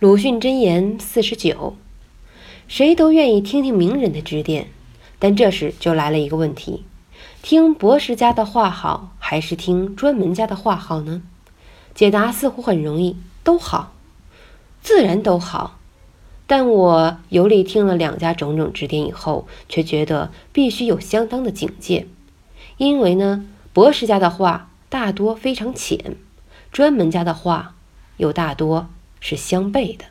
鲁迅箴言四十九：谁都愿意听听名人的指点，但这时就来了一个问题：听博士家的话好，还是听专门家的话好呢？解答似乎很容易，都好，自然都好。但我游历听了两家种种指点以后，却觉得必须有相当的警戒，因为呢，博士家的话大多非常浅，专门家的话又大多。是相悖的。